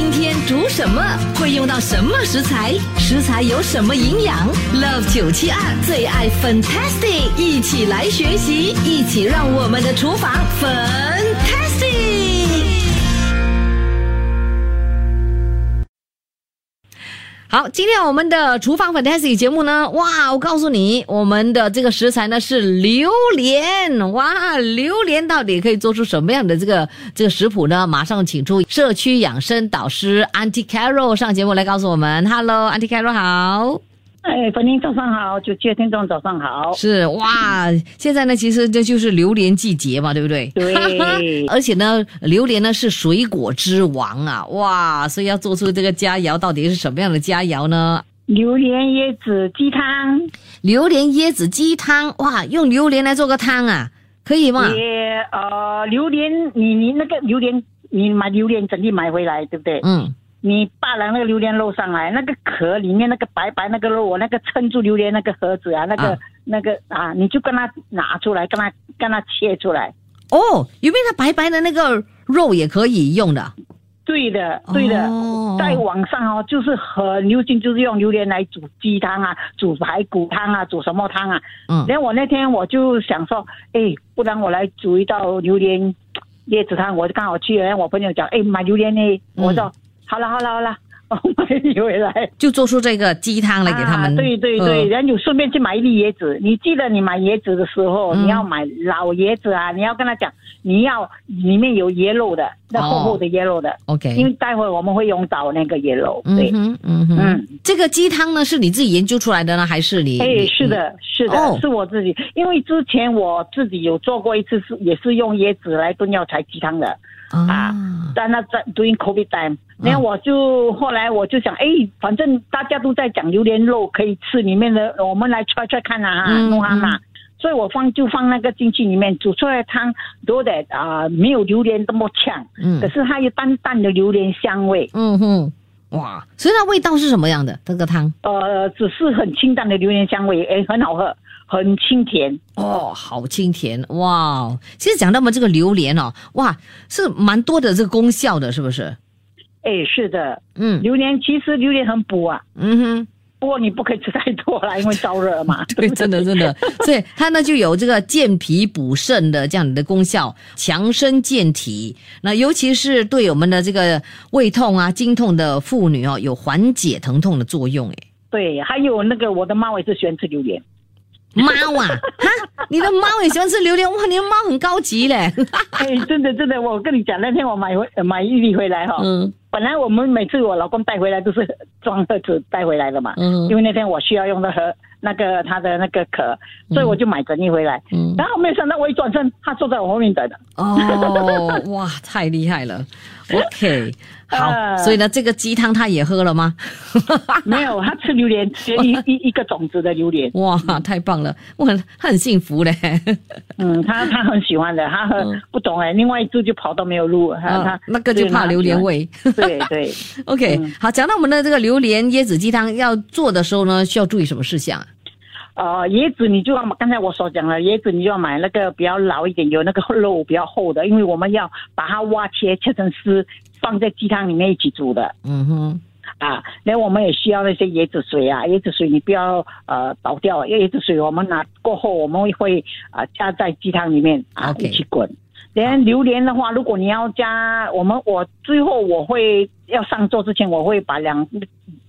今天煮什么？会用到什么食材？食材有什么营养？Love 九七二最爱 Fantastic，一起来学习，一起让我们的厨房 Fantastic。好，今天我们的厨房 Fantasy 节目呢，哇，我告诉你，我们的这个食材呢是榴莲，哇，榴莲到底可以做出什么样的这个这个食谱呢？马上请出社区养生导师 Anti Carol 上节目来告诉我们。，Hello，Anti Carol 好。哎，粉玲早上好，九七听众早上好。是哇，现在呢，其实这就是榴莲季节嘛，对不对？对，而且呢，榴莲呢是水果之王啊，哇，所以要做出这个佳肴，到底是什么样的佳肴呢？榴莲椰子鸡汤，榴莲椰子鸡汤，哇，用榴莲来做个汤啊，可以吗？也呃，榴莲，你你那个榴莲，你买榴莲整粒买回来，对不对？嗯。你扒了那个榴莲肉上来，那个壳里面那个白白那个肉，我那个撑住榴莲那个盒子啊，那个那个啊，你就跟它拿出来，跟它跟它切出来。哦，有没有它白白的那个肉也可以用的？对的，对的，在网上哦，就是很流行，就是用榴莲来煮鸡汤啊，煮排骨汤啊，煮什么汤啊？嗯。然后我那天我就想说，哎，不然我来煮一道榴莲椰子汤，我就刚好去了，我朋友讲，哎，买榴莲呢，我说。好了好了好了，我买你回来，就做出这个鸡汤来给他们。对对对，然后你顺便去买一粒椰子。你记得你买椰子的时候，你要买老椰子啊！你要跟他讲，你要里面有椰肉的，那厚厚的椰肉的。OK，因为待会我们会用到那个椰肉。对，嗯嗯嗯。这个鸡汤呢，是你自己研究出来的呢，还是你？哎，是的，是的，是我自己。因为之前我自己有做过一次，是也是用椰子来炖药材鸡汤的。啊，在那在 doing COVID time，然后我就后来我就想，哎，反正大家都在讲榴莲肉可以吃，里面的我们来揣揣看啊，弄啊嘛，所以我放就放那个进去里面煮出来汤，都得啊没有榴莲这么呛，嗯，可是它有淡淡的榴莲香味，嗯哼，哇，所以它味道是什么样的这个汤？呃，只是很清淡的榴莲香味，哎，很好喝。很清甜哦，好清甜哇！其实讲到我们这个榴莲哦，哇，是蛮多的这个功效的，是不是？哎，是的，嗯，榴莲其实榴莲很补啊，嗯哼，不过你不可以吃太多了，因为燥热嘛。对，真的真的，所以它呢就有这个健脾补肾的这样的功效，强身健体。那尤其是对我们的这个胃痛啊、经痛的妇女哦，有缓解疼痛的作用。哎，对，还有那个我的猫也是喜欢吃榴莲。猫啊，哈！你的猫也喜欢吃榴莲哇！你的猫很高级嘞。哎，真的真的，我跟你讲，那天我买回买一粒回来哈。嗯。本来我们每次我老公带回来都是装盒子带回来的嘛。嗯。因为那天我需要用的盒那个他的那个壳，所以我就买整理回来。嗯。然后没想到我一转身，他坐在我后面等的。哦，哇，太厉害了。OK。好，所以呢，这个鸡汤他也喝了吗？没有，他吃榴莲，吃一一一个种子的榴莲。哇，太棒了，我很他很幸福嘞。嗯，他他很喜欢的，他很不懂哎。另外一只就跑到没有路，他他那个就怕榴莲味。对对，OK，好，讲到我们的这个榴莲椰子鸡汤要做的时候呢，需要注意什么事项？呃，椰子你就要刚才我所讲了，椰子你就要买那个比较老一点，有那个肉比较厚的，因为我们要把它挖切切成丝，放在鸡汤里面一起煮的。嗯哼，啊，那我们也需要那些椰子水啊，椰子水你不要呃倒掉，因为椰子水我们拿过后我们会啊加在鸡汤里面啊一起滚。连榴莲的话，如果你要加，我们我最后我会要上桌之前，我会把两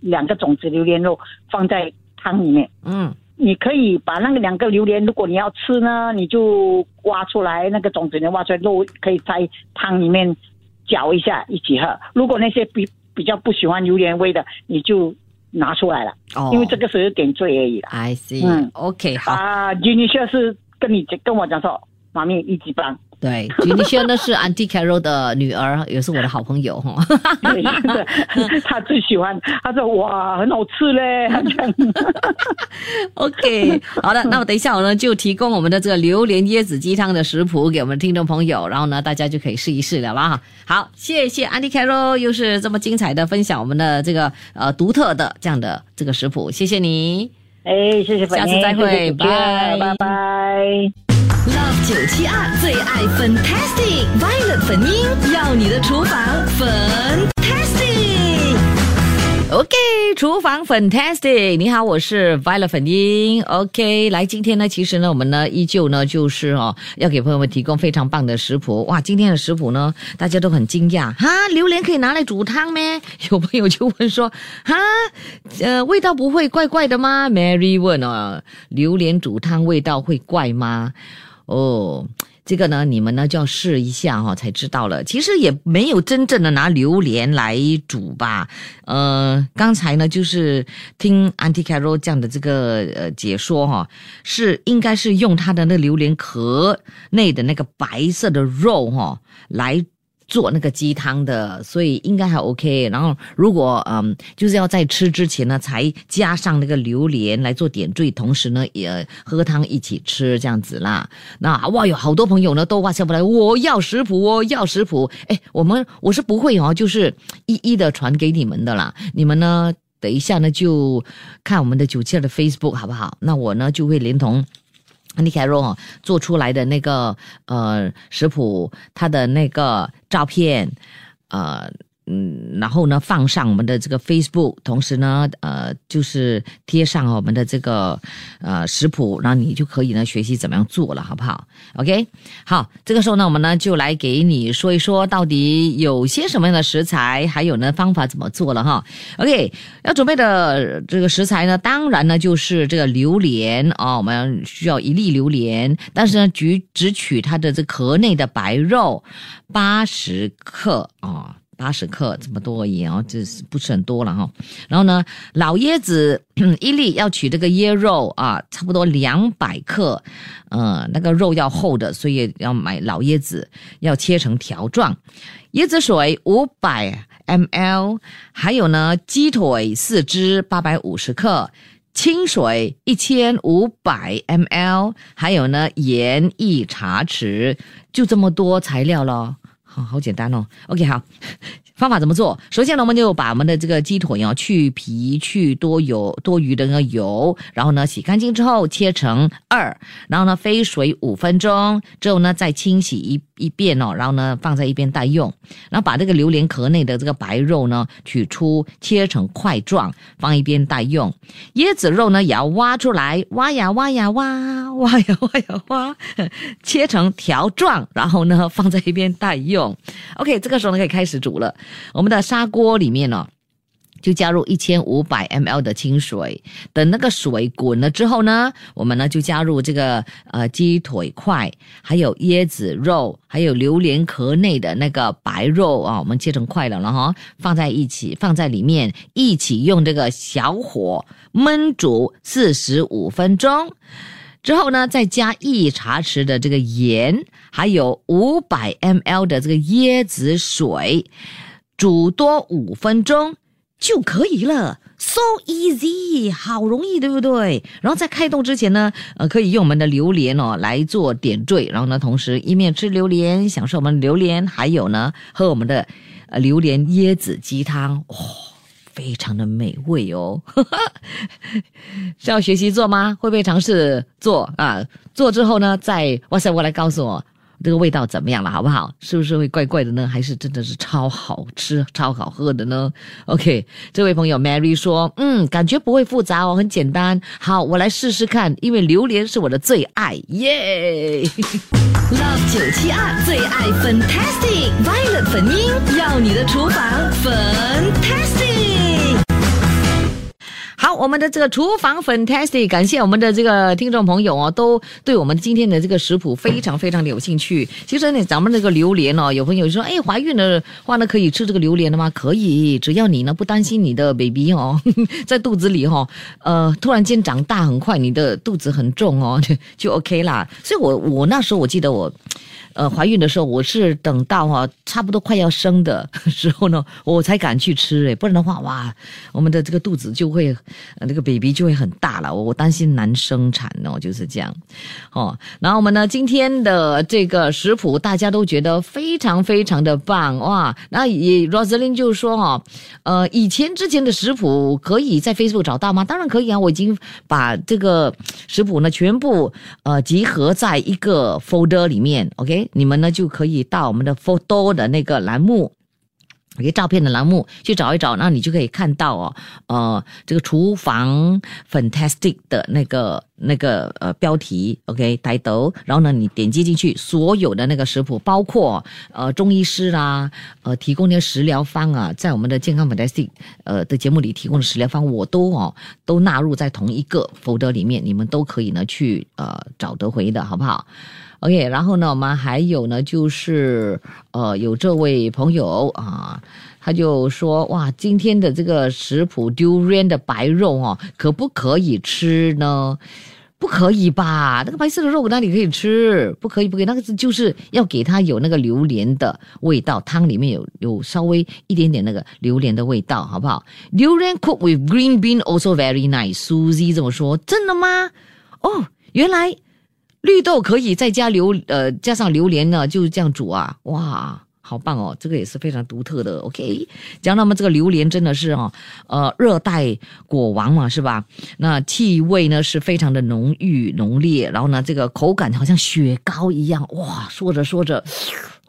两个种子榴莲肉放在汤里面。嗯。你可以把那个两个榴莲，如果你要吃呢，你就挖出来那个种子，你挖出来肉可以在汤里面搅一下一起喝。如果那些比比较不喜欢榴莲味的，你就拿出来了，哦，因为这个是点缀而已啦。I see，嗯，OK，好啊，Junior 是跟你跟我讲说，妈咪一级棒。对，吉尼轩呢是 Auntie Carol 的女儿，也是我的好朋友哈。他最喜欢，他说哇，很好吃嘞。OK，好的，那么等一下我呢就提供我们的这个榴莲椰子鸡汤的食谱给我们听众朋友，然后呢大家就可以试一试了啦。好，谢谢 Auntie Carol，又是这么精彩的分享我们的这个呃独特的这样的这个食谱，谢谢你。哎，谢谢，下次再会，拜拜拜。Love 九七二最爱 Fantastic Violet 粉音，要你的厨房粉。OK，厨房 fantastic，你好，我是 Violet 粉英。OK，来，今天呢，其实呢，我们呢依旧呢就是哦，要给朋友们提供非常棒的食谱。哇，今天的食谱呢，大家都很惊讶哈，榴莲可以拿来煮汤咩？有朋友就问说，哈，呃，味道不会怪怪的吗？Mary 问哦，榴莲煮汤味道会怪吗？哦。这个呢，你们呢就要试一下哈，才知道了。其实也没有真正的拿榴莲来煮吧。呃，刚才呢就是听 Auntie Carol 这样的这个呃解说哈，是应该是用它的那榴莲壳内的那个白色的肉哈来。做那个鸡汤的，所以应该还 OK。然后如果嗯，就是要在吃之前呢，才加上那个榴莲来做点缀，同时呢也喝汤一起吃这样子啦。那哇，有好多朋友呢都哇下不来，我要食谱，我要食谱。哎，我们我是不会哦，就是一一的传给你们的啦。你们呢，等一下呢就看我们的九七二的 Facebook 好不好？那我呢就会连同。你凯若做出来的那个呃食谱，它的那个照片，呃。嗯，然后呢，放上我们的这个 Facebook，同时呢，呃，就是贴上我们的这个呃食谱，然后你就可以呢学习怎么样做了，好不好？OK，好，这个时候呢，我们呢就来给你说一说，到底有些什么样的食材，还有呢方法怎么做了哈。OK，要准备的这个食材呢，当然呢就是这个榴莲啊，我们需要一粒榴莲，但是呢，只只取它的这壳内的白肉八十克啊。八十克这么多而已哦，这是不是很多了哈？然后呢，老椰子 一粒要取这个椰肉啊，差不多两百克，呃，那个肉要厚的，所以要买老椰子，要切成条状。椰子水五百 ml，还有呢，鸡腿四只八百五十克，清水一千五百 ml，还有呢，盐一茶匙，就这么多材料咯。好好简单哦，OK，好，方法怎么做？首先呢，我们就把我们的这个鸡腿哦去皮去多油多余的那个油，然后呢洗干净之后切成二，然后呢飞水五分钟之后呢再清洗一一遍哦，然后呢放在一边待用，然后把这个榴莲壳内的这个白肉呢取出切成块状放一边待用，椰子肉呢也要挖出来挖呀挖呀挖挖呀挖呀挖，切成条状，然后呢放在一边待用。OK，这个时候呢可以开始煮了。我们的砂锅里面呢，就加入一千五百 mL 的清水。等那个水滚了之后呢，我们呢就加入这个呃鸡腿块，还有椰子肉，还有榴莲壳内的那个白肉啊，我们切成块了了哈，放在一起，放在里面一起用这个小火焖煮四十五分钟。之后呢，再加一茶匙的这个盐，还有五百 mL 的这个椰子水，煮多五分钟就可以了。So easy，好容易，对不对？然后在开动之前呢，呃，可以用我们的榴莲哦来做点缀，然后呢，同时一面吃榴莲，享受我们榴莲，还有呢，喝我们的呃榴莲椰子鸡汤，哇！非常的美味哦，是要学习做吗？会不会尝试做啊？做之后呢，再哇塞，我来告诉我这个味道怎么样了，好不好？是不是会怪怪的呢？还是真的是超好吃、超好喝的呢？OK，这位朋友 Mary 说，嗯，感觉不会复杂哦，很简单。好，我来试试看，因为榴莲是我的最爱，耶！Love 九七二最爱 Fantastic Violet 粉音，要你的厨房 Fantastic。我们的这个厨房 fantastic，感谢我们的这个听众朋友哦，都对我们今天的这个食谱非常非常的有兴趣。其实呢，咱们这个榴莲哦，有朋友说，哎，怀孕的话呢，可以吃这个榴莲的吗？可以，只要你呢不担心你的 baby 哦，在肚子里哈，呃，突然间长大很快，你的肚子很重哦，就 OK 啦。所以我我那时候我记得我。呃，怀孕的时候，我是等到哈差不多快要生的 时候呢，我才敢去吃诶，不然的话，哇，我们的这个肚子就会，那个 baby 就会很大了，我我担心难生产哦，就是这样，哦，然后我们呢今天的这个食谱大家都觉得非常非常的棒哇，那也 Rosalyn 就说哈，呃，以前之前的食谱可以在 Facebook 找到吗？当然可以啊，我已经把这个食谱呢全部呃集合在一个 folder 里面，OK。你们呢就可以到我们的 photo 的那个栏目，一个照片的栏目去找一找，那你就可以看到哦，呃，这个厨房 fantastic 的那个那个呃标题，OK，抬头，然后呢，你点击进去，所有的那个食谱，包括呃中医师啦，呃提供的食疗方啊，在我们的健康 fantasy 呃的节目里提供的食疗方，我都哦都纳入在同一个 folder 里面，你们都可以呢去呃找得回的，好不好？OK，然后呢，我们还有呢，就是呃，有这位朋友啊，他就说哇，今天的这个食谱 durian 的白肉哦，可不可以吃呢？不可以吧？那个白色的肉哪里可以吃？不可以，不可以，那个是就是要给它有那个榴莲的味道，汤里面有有稍微一点点那个榴莲的味道，好不好？Durian cooked with green bean also very nice. Susie 这么说，真的吗？哦，原来。绿豆可以再加榴呃加上榴莲呢，就是这样煮啊，哇，好棒哦，这个也是非常独特的。OK，讲那么这个榴莲真的是哦，呃，热带果王嘛，是吧？那气味呢是非常的浓郁浓烈，然后呢，这个口感好像雪糕一样，哇，说着说着。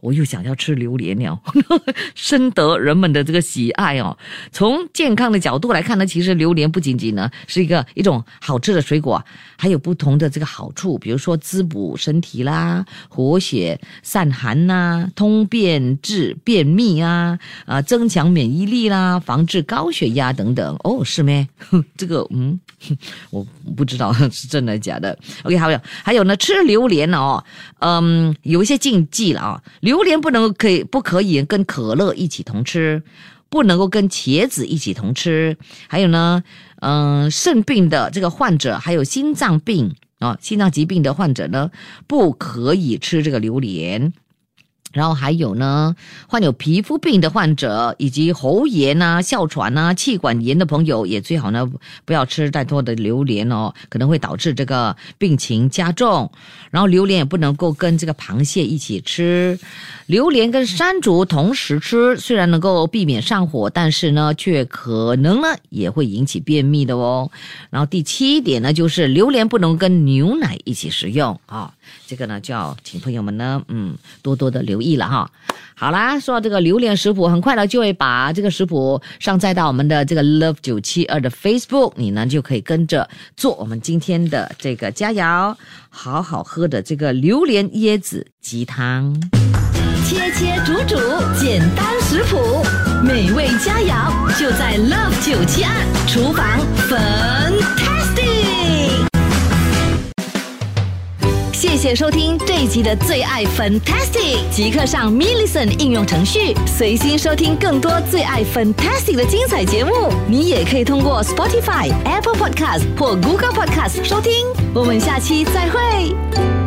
我又想要吃榴莲了，深得人们的这个喜爱哦。从健康的角度来看呢，其实榴莲不仅仅呢是一个一种好吃的水果，还有不同的这个好处，比如说滋补身体啦、活血散寒呐、通便治便秘啊、啊增强免疫力啦、防治高血压等等。哦，是咩？这个嗯，我不知道是真的假的。OK，还有还有呢，吃榴莲哦，嗯，有一些禁忌了啊。榴莲不能可以不可以跟可乐一起同吃，不能够跟茄子一起同吃。还有呢，嗯，肾病的这个患者，还有心脏病啊，心脏疾病的患者呢，不可以吃这个榴莲。然后还有呢，患有皮肤病的患者，以及喉炎啊、哮喘啊、气管炎的朋友，也最好呢不要吃太多的榴莲哦，可能会导致这个病情加重。然后榴莲也不能够跟这个螃蟹一起吃，榴莲跟山竹同时吃，虽然能够避免上火，但是呢，却可能呢也会引起便秘的哦。然后第七点呢，就是榴莲不能跟牛奶一起食用啊。这个呢，就要请朋友们呢，嗯，多多的留意了哈。好啦，说到这个榴莲食谱，很快呢就会把这个食谱上载到我们的这个 Love 九七二的 Facebook，你呢就可以跟着做我们今天的这个佳肴，好好喝的这个榴莲椰子鸡汤。切切煮煮，简单食谱，美味佳肴就在 Love 九七二厨房粉。收听这一集的最爱 Fantastic，即刻上 m i l l i c e n t 应用程序，随心收听更多最爱 Fantastic 的精彩节目。你也可以通过 Spotify、Apple Podcast 或 Google Podcast 收听。我们下期再会。